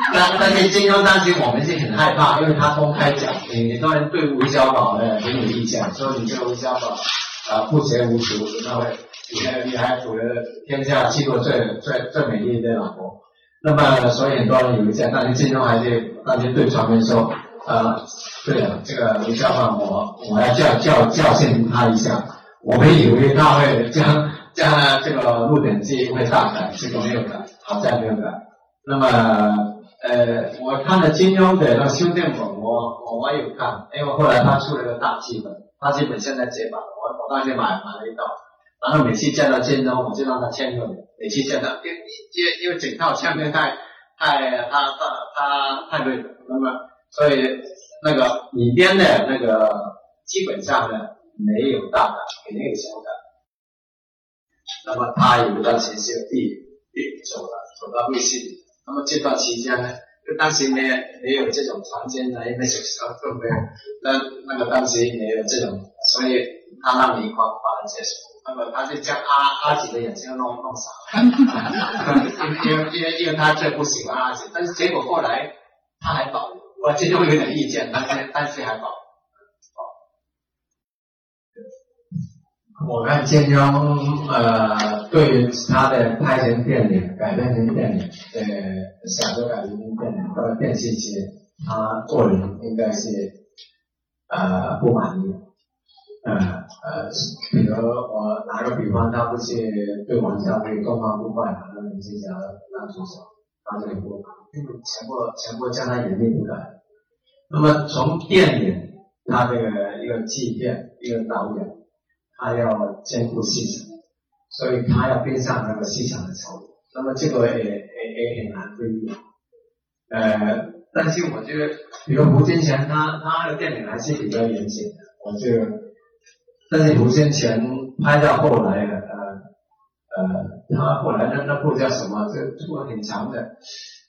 但但是金庸当时我们是很害怕，因为他公开讲，你很多人对吴小宝呢很有意见，说你这个吴小宝啊不学无术，那么你还你还娶了天下七个最最最美丽的老婆，那么所以很多人有意见，但是金庸还是当时对传媒说，呃，对了，这个吴小宝我我要教教教训他一下，我们以为他会将将这个《鹿鼎记》会大改，结果没有改，好在没有改，那么。呃，我看了金庸的那修订本，我我我有看，因为后来他出了个大剧本，大剧本现在绝版，我我当时买买了一套，然后每次见到金庸，我就让他签个名，每次见到，因因因为整套唱片太太他他他太贵了，那么所以那个里边的那个基本上呢没有大的，肯定有小的，那么他有一段时间地地走了，走到微信。那么这段期间呢，就当时没有没有这种传真的，因为小时候都没有，那那个当时没有这种，所以他让李匡帮人接手。那么他就将阿阿姐的眼睛弄弄傻了，因为因为因为他最不喜欢阿姐，但是结果后来他还保留，我其实会有点意见，但是但是还保留。我看金庸，呃，对于他的拍成电影、改编成电影，呃，小说改编成电影或者电视剧，他个人应该是呃不满意。呃呃，比如我打个比方，他不是对王家卫东方不败那林青霞男主角，他这个不，全部全部将他严厉不改。那么从电影，他这个一个制片、一个导演。他要兼顾市场，所以他要跟上那个市场的潮流。那么这个也也也很难规避。呃，但是我觉得，比如胡金铨，他他的电影还是比较严谨的。我觉得，但是胡金铨拍到后来了，呃呃，他后来那那部叫什么？这出了很长的《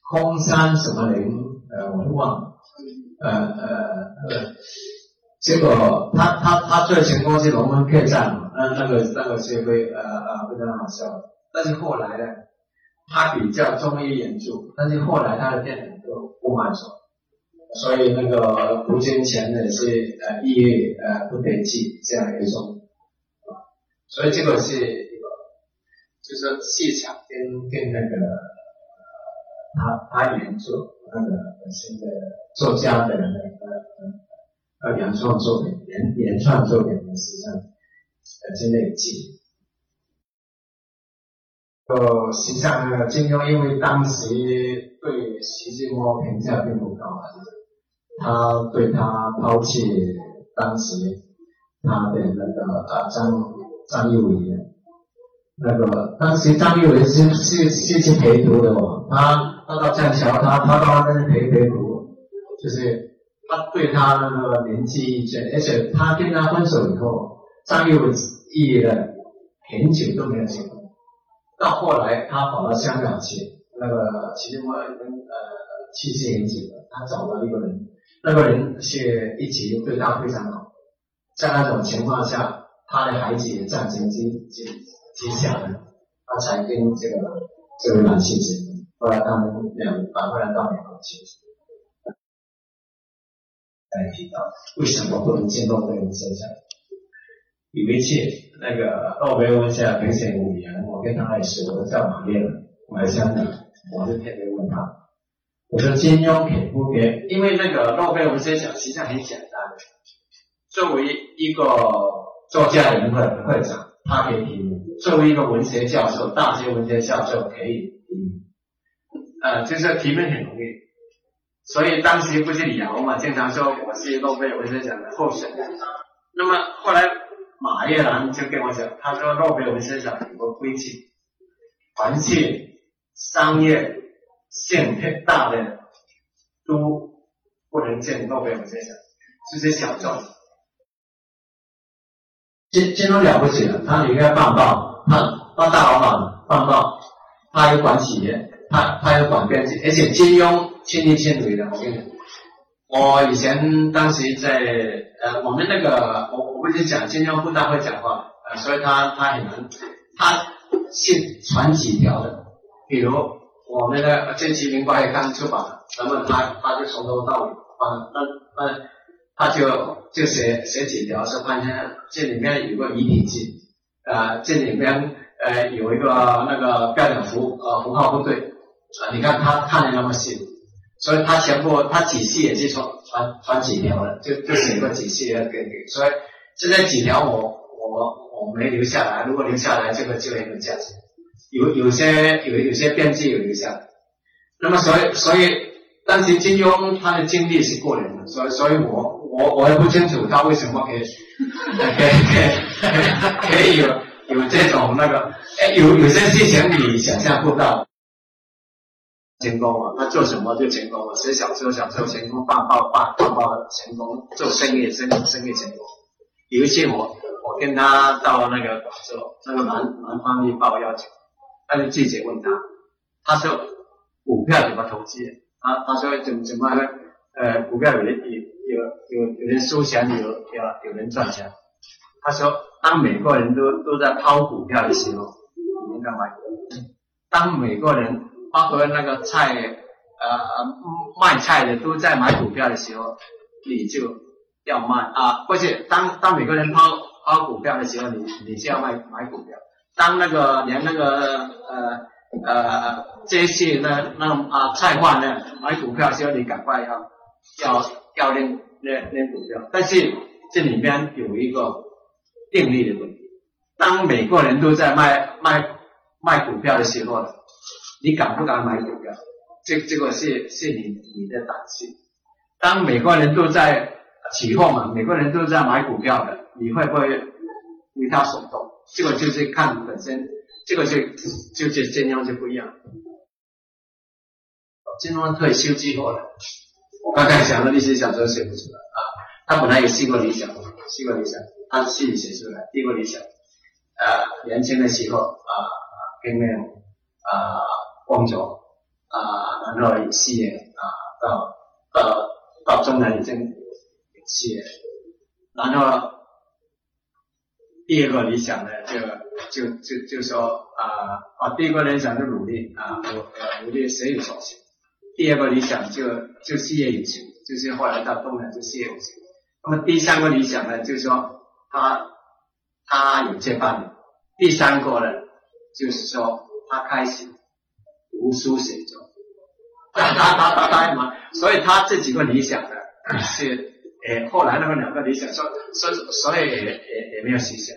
空山什么林》，呃，我都忘了。呃呃呃。结果他他他最成功是龙门客栈嘛，那那个那个是非呃呃非常好笑。但是后来呢，他比较中意演出，但是后来他的电影都不满足，所以那个胡金铨呢是呃抑郁呃不得志这样一种，所以这个是一个就是市场跟跟那个呃他他原著那个本身的作家的那个。呃，原创作品、原原创作品呢，实际上呃真的有记。呃，实际上呢，金庸因为当时对徐志摩评价并不高，他对他抛弃当时他的那个呃张张幼仪，那个当时张幼仪是是是去陪读的哦，他他到剑桥，他他到那边陪陪读，就是。他对他那个年纪意见，而且他跟他分手以后，张幼仪了很久都没有结婚。到后来他跑到香港去，那个其实我呃去世很久了，他找了一个人，那个人是一直对他非常好。在那种情况下，他的孩子也战争之之之下呢，他才跟这个这位男性结婚。后来他们两返回来到美国去。来提到为什么不能进诺贝尔文学奖？有一次，那个诺贝尔文学奖评审委员，我跟他也是，我都叫马列了，我还香港，我就特别问他，我说金庸给不给？因为那个诺贝尔文学奖实际上很简单，作为一个作家联会会长，他可以提名；作为一个文学教授，大学文学教授可以提名。呃，就是提名很容易。所以当时不是李敖嘛，经常说我是诺贝尔文学奖的候选人。那么后来马叶兰就跟我讲，他说诺贝尔文学奖有个规矩，凡是商业性太大的都不能进诺贝尔文学奖，这些小众。这这都了不起了，他里面办报，他当大老板办报，他有管企业，他他有管编辑，而且金庸。亲力亲为的，我跟你。讲，我以前当时在呃，我们那个我我不是讲金庸不大会讲话，呃，所以他他很难，他是传纸条的，比如我那个这期明白刚出版，那么他他就从头到尾，啊，那那他就就写写几条，说发现这里面有个遗体记，啊，这里面呃有一个那个标点符呃符号不对，啊，你看他看的那么细，所以他全部他几系也是传传传几条的，就就写过几系的给给，所以这些几条我我我没留下来，如果留下来这个就很有价值。有有些有有些编辑有留下，那么所以所以，但是金庸他的经历是过人的，所以所以我我我也不清楚他为什么可以可以可以可以有有这种那个，哎有有些事情你想象不到，成功啊，他做什么就成功了，写小说小说成功，画画画画画成功，做生意生意生意成功。有一次我我跟他到那个广州，那个南南方日报邀请。那个记者问他，他说股票怎么投资？他他说怎怎么呢呃股票有人有有有有人输钱，有有有人赚钱。他说当每个人都都在抛股票的时候，你应该买。当每个人包括那个菜呃卖菜的都在买股票的时候，你就要卖啊，或者当当每个人抛抛股票的时候，你你就要卖买股票。当那个连那个呃呃这些呢那啊菜贩呢买股票的时候，你赶快要要要练练练股票，但是这里面有一个定力的问题。当每个人都在卖卖卖股票的时候，你敢不敢买股票？这这个是是你你的胆识。当美国人都在起货嘛，美国人都在买股票的，你会不会为他所动？这个就是看本身，这个就就是金庸就不一样。金庸退休之后呢，我刚才讲的历史小说写不出来啊。他本来有四个理想，四个理想，他自己写出来。第一个理想，呃，年轻的时候啊，拼命啊工作啊，然后事业啊，到到到中年已经事业，然后。第二个理想呢，就就就就说啊啊，第一个理想就努力啊，我我努力学有所行。第二个理想就就事业有成，就是后来到东南就事业有成。那么第三个理想呢，就是说他他有这班人。第三个呢，就是说他开始读书写作。他他他他嘛，所以他这几个理想的是。诶，后来那个两个理想，所所所以也也也没有实现。